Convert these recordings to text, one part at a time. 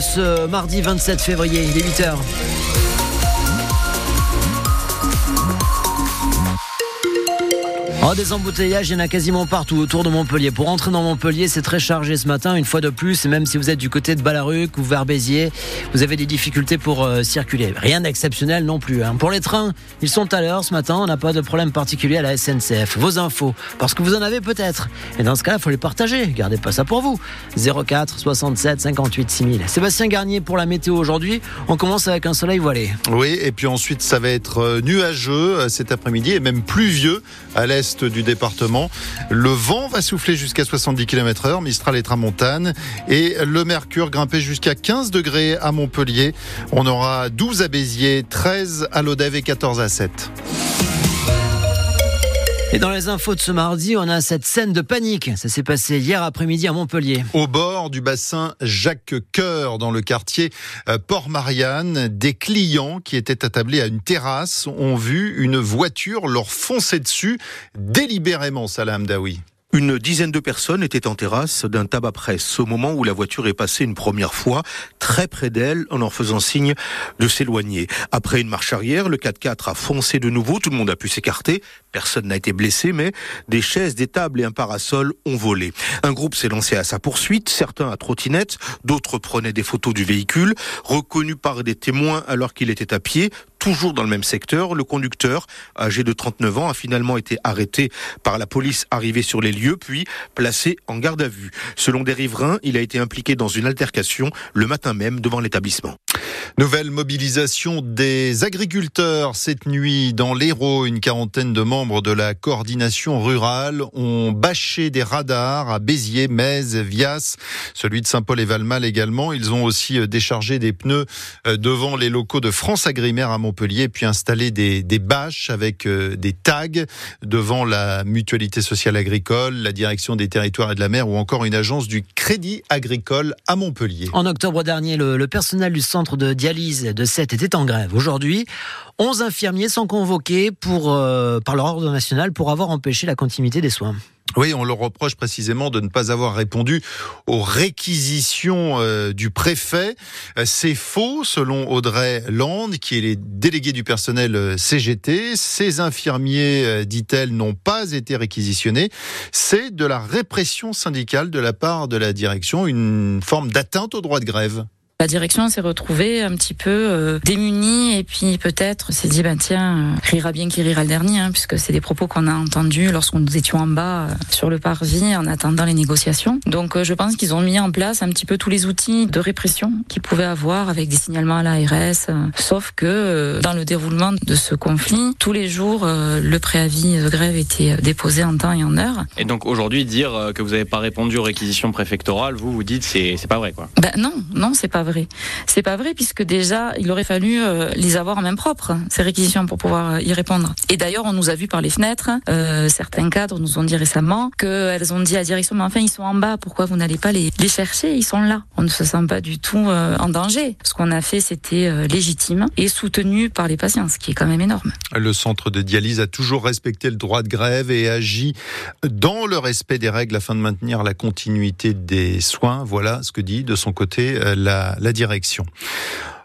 ce mardi 27 février, il est 8h. Oh, des embouteillages, il y en a quasiment partout autour de Montpellier. Pour entrer dans Montpellier, c'est très chargé ce matin, une fois de plus. Même si vous êtes du côté de Ballaruc ou vers Béziers, vous avez des difficultés pour euh, circuler. Rien d'exceptionnel non plus. Hein. Pour les trains, ils sont à l'heure ce matin. On n'a pas de problème particulier à la SNCF. Vos infos, parce que vous en avez peut-être. Et dans ce cas-là, il faut les partager. Gardez pas ça pour vous. 04 67 58 6000. Sébastien Garnier pour la météo aujourd'hui. On commence avec un soleil voilé. Oui, et puis ensuite, ça va être euh, nuageux euh, cet après-midi et même pluvieux à l'est du département. Le vent va souffler jusqu'à 70 km heure, Mistral et Tramontane. Et le mercure grimper jusqu'à 15 degrés à Montpellier. On aura 12 à Béziers, 13 à Lodève et 14 à 7. Et dans les infos de ce mardi, on a cette scène de panique. Ça s'est passé hier après-midi à Montpellier. Au bord du bassin Jacques Coeur, dans le quartier euh, Port-Marianne, des clients qui étaient attablés à une terrasse ont vu une voiture leur foncer dessus délibérément, Salam Daoui. Une dizaine de personnes étaient en terrasse d'un tabac presse au moment où la voiture est passée une première fois très près d'elle en leur faisant signe de s'éloigner. Après une marche arrière, le 4x4 a foncé de nouveau, tout le monde a pu s'écarter, personne n'a été blessé, mais des chaises, des tables et un parasol ont volé. Un groupe s'est lancé à sa poursuite, certains à trottinette, d'autres prenaient des photos du véhicule, reconnus par des témoins alors qu'il était à pied, toujours dans le même secteur. Le conducteur, âgé de 39 ans, a finalement été arrêté par la police arrivée sur les lieux, puis placé en garde à vue. Selon des riverains, il a été impliqué dans une altercation le matin même devant l'établissement. Nouvelle mobilisation des agriculteurs cette nuit dans l'Hérault. Une quarantaine de membres de la coordination rurale ont bâché des radars à Béziers, Metz, Vias, celui de Saint-Paul et Valmal également. Ils ont aussi euh, déchargé des pneus euh, devant les locaux de France Agrimaire à Montpellier, puis installé des, bâches avec euh, des tags devant la mutualité sociale agricole, la direction des territoires et de la mer ou encore une agence du Crédit Agricole à Montpellier. En octobre dernier, le personnel du centre de dialyse de 7 était en grève. Aujourd'hui, 11 infirmiers sont convoqués pour, euh, par l'ordre national pour avoir empêché la continuité des soins. Oui, on leur reproche précisément de ne pas avoir répondu aux réquisitions euh, du préfet. Euh, c'est faux, selon Audrey Land, qui est les délégués du personnel CGT. Ces infirmiers, dit-elle, n'ont pas été réquisitionnés. C'est de la répression syndicale de la part de la direction, une forme d'atteinte au droit de grève. La direction s'est retrouvée un petit peu euh, démunie et puis peut-être s'est dit, ben tiens, euh, rira bien qui rira le dernier, hein, puisque c'est des propos qu'on a entendus lorsqu'on nous étions en bas euh, sur le parvis en attendant les négociations. Donc euh, je pense qu'ils ont mis en place un petit peu tous les outils de répression qu'ils pouvaient avoir avec des signalements à l'ARS, sauf que dans le déroulement de ce conflit, tous les jours, le préavis de grève était déposé en temps et en heure. Et donc aujourd'hui, dire que vous n'avez pas répondu aux réquisitions préfectorales, vous vous dites c'est c'est pas vrai quoi Ben non, non, c'est pas vrai. C'est pas vrai puisque déjà il aurait fallu euh, les avoir en main propre ces réquisitions pour pouvoir euh, y répondre. Et d'ailleurs on nous a vu par les fenêtres, euh, certains cadres nous ont dit récemment qu'elles ont dit à la direction mais enfin ils sont en bas, pourquoi vous n'allez pas les, chercher? Ils sont là. On ne se sent pas du tout en danger. Ce qu'on a fait c'était légitime et soutenu par les patients, ce qui est quand même énorme. Le centre de dialyse a toujours respecté le droit de grève et agit dans le respect des règles afin de maintenir la continuité des soins. Voilà ce que dit de son côté la, la direction.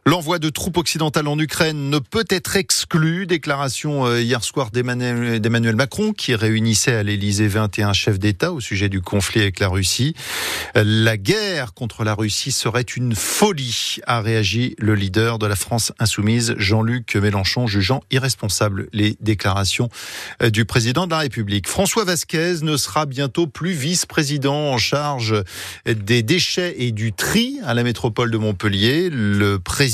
L'envoi de troupes occidentales en Ukraine ne peut être exclu. Déclaration euh, hier soir d'Emmanuel Macron qui réunissait à l'Élysée 21 chefs d'État au sujet du conflit avec la Russie. Euh, La guerre contre la Russie serait une folie, a réagi le leader de la France insoumise, Jean-Luc Mélenchon, jugeant irresponsable les déclarations euh, du président de la République. François Vasquez ne sera bientôt plus vice-président en charge des déchets et du tri à la métropole de Montpellier.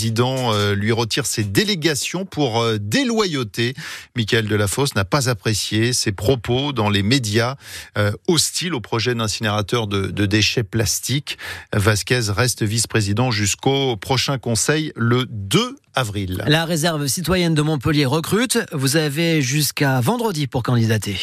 Euh, lui retire ses délégations pour euh, déloyauté. Michael Delafosse n'a pas apprécié ses propos dans les médias euh, hostiles au projet d'incinérateur de, de déchets plastiques. Vasquez reste vice-président jusqu'au prochain conseil le 2 avril. La réserve citoyenne de Montpellier recrute. Vous avez jusqu'à vendredi pour candidater.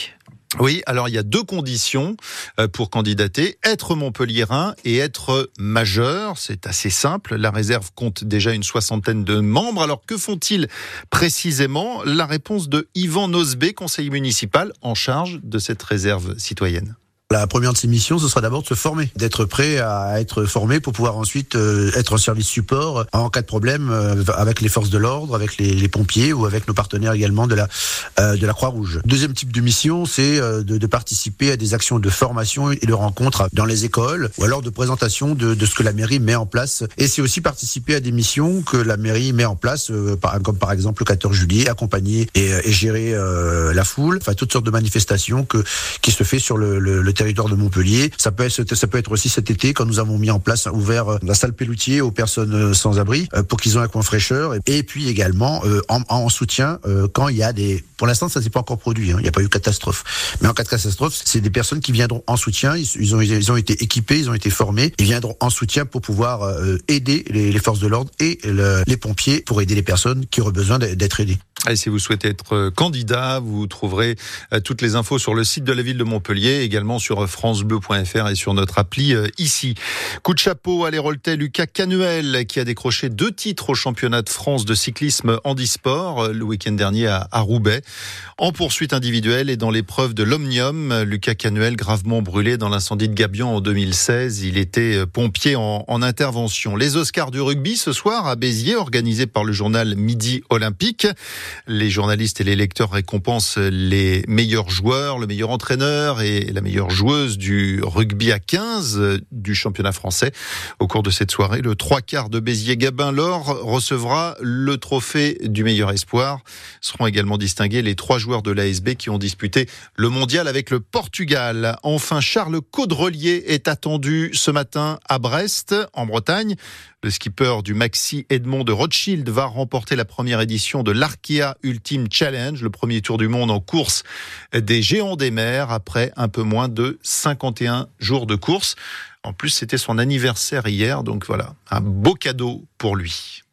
Oui, alors il y a deux conditions euh, pour candidater être montpelliérain et être majeur. C'est assez simple. La réserve compte déjà une soixantaine de membres. Alors que font-ils précisément? La réponse de Yvan Nosbé, conseiller municipal en charge de cette réserve citoyenne. La première de ces missions, ce sera d'abord de se former, d'être prêt à être formé pour pouvoir ensuite euh, être en service support en cas de problème euh, avec les forces de l'ordre, avec les, les, pompiers ou avec nos partenaires également de la euh, de la Croix-Rouge. Deuxième type de mission, c'est de, de, participer à des actions de formation et de rencontres dans les écoles ou alors de présentation de, de ce que la mairie met en place. Et c'est aussi participer à des missions que la mairie met en place, comme par exemple le 14 juillet, accompagner et, et gérer la foule, enfin toutes sortes de manifestations que qui se fait sur le, le, le territoire de Montpellier. Ça peut être ça peut être aussi cet été quand nous avons mis en place ouvert la salle Pelloutier aux personnes sans abri pour qu'ils aient un coin fraîcheur. Et puis également en, en soutien quand il y a des pour l'instant ça s'est pas encore produit hein, il n'y a pas eu catastrophe. Mais en cas de catastrophe c'est des personnes qui viendront en soutien. Ils, ils, ont ils ont été équipés ils ont été formés. Ils viendront en soutien pour pouvoir euh, aider les, les, forces de l'ordre et le, les pompiers pour aider les personnes qui auraient besoin d'être aidées. Et si vous souhaitez être candidat, vous trouverez toutes les infos sur le site de la ville de Montpellier, également francebleu.fr et sur notre appli ici. Coup de chapeau à l'Héroltais Lucas Canuel qui a décroché deux titres au championnat de France de cyclisme handisport le week-end dernier à Roubaix. En poursuite individuelle et dans l'épreuve de l'Omnium, Lucas Canuel gravement brûlé dans l'incendie de Gabion en 2016. Il était pompier en, en intervention. Les Oscars du rugby ce soir à Béziers, organisé par le journal Midi Olympique. Les journalistes et les lecteurs récompensent les meilleurs joueurs, le meilleur entraîneur et la meilleure joueuse du rugby à 15 du championnat français. Au cours de cette soirée, le trois quarts de Béziers-Gabin l'or recevra le trophée du meilleur espoir. Seront également distingués les trois joueurs de l'ASB qui ont disputé le mondial avec le Portugal. Enfin, Charles Caudrelier est attendu ce matin à Brest, en Bretagne. Le skipper du Maxi Edmond de Rothschild va remporter la première édition de l'Arkea Ultimate Challenge, le premier tour du monde en course des géants des mers après un peu moins de 51 jours de course. En plus, c'était son anniversaire hier, donc voilà, un beau cadeau pour lui.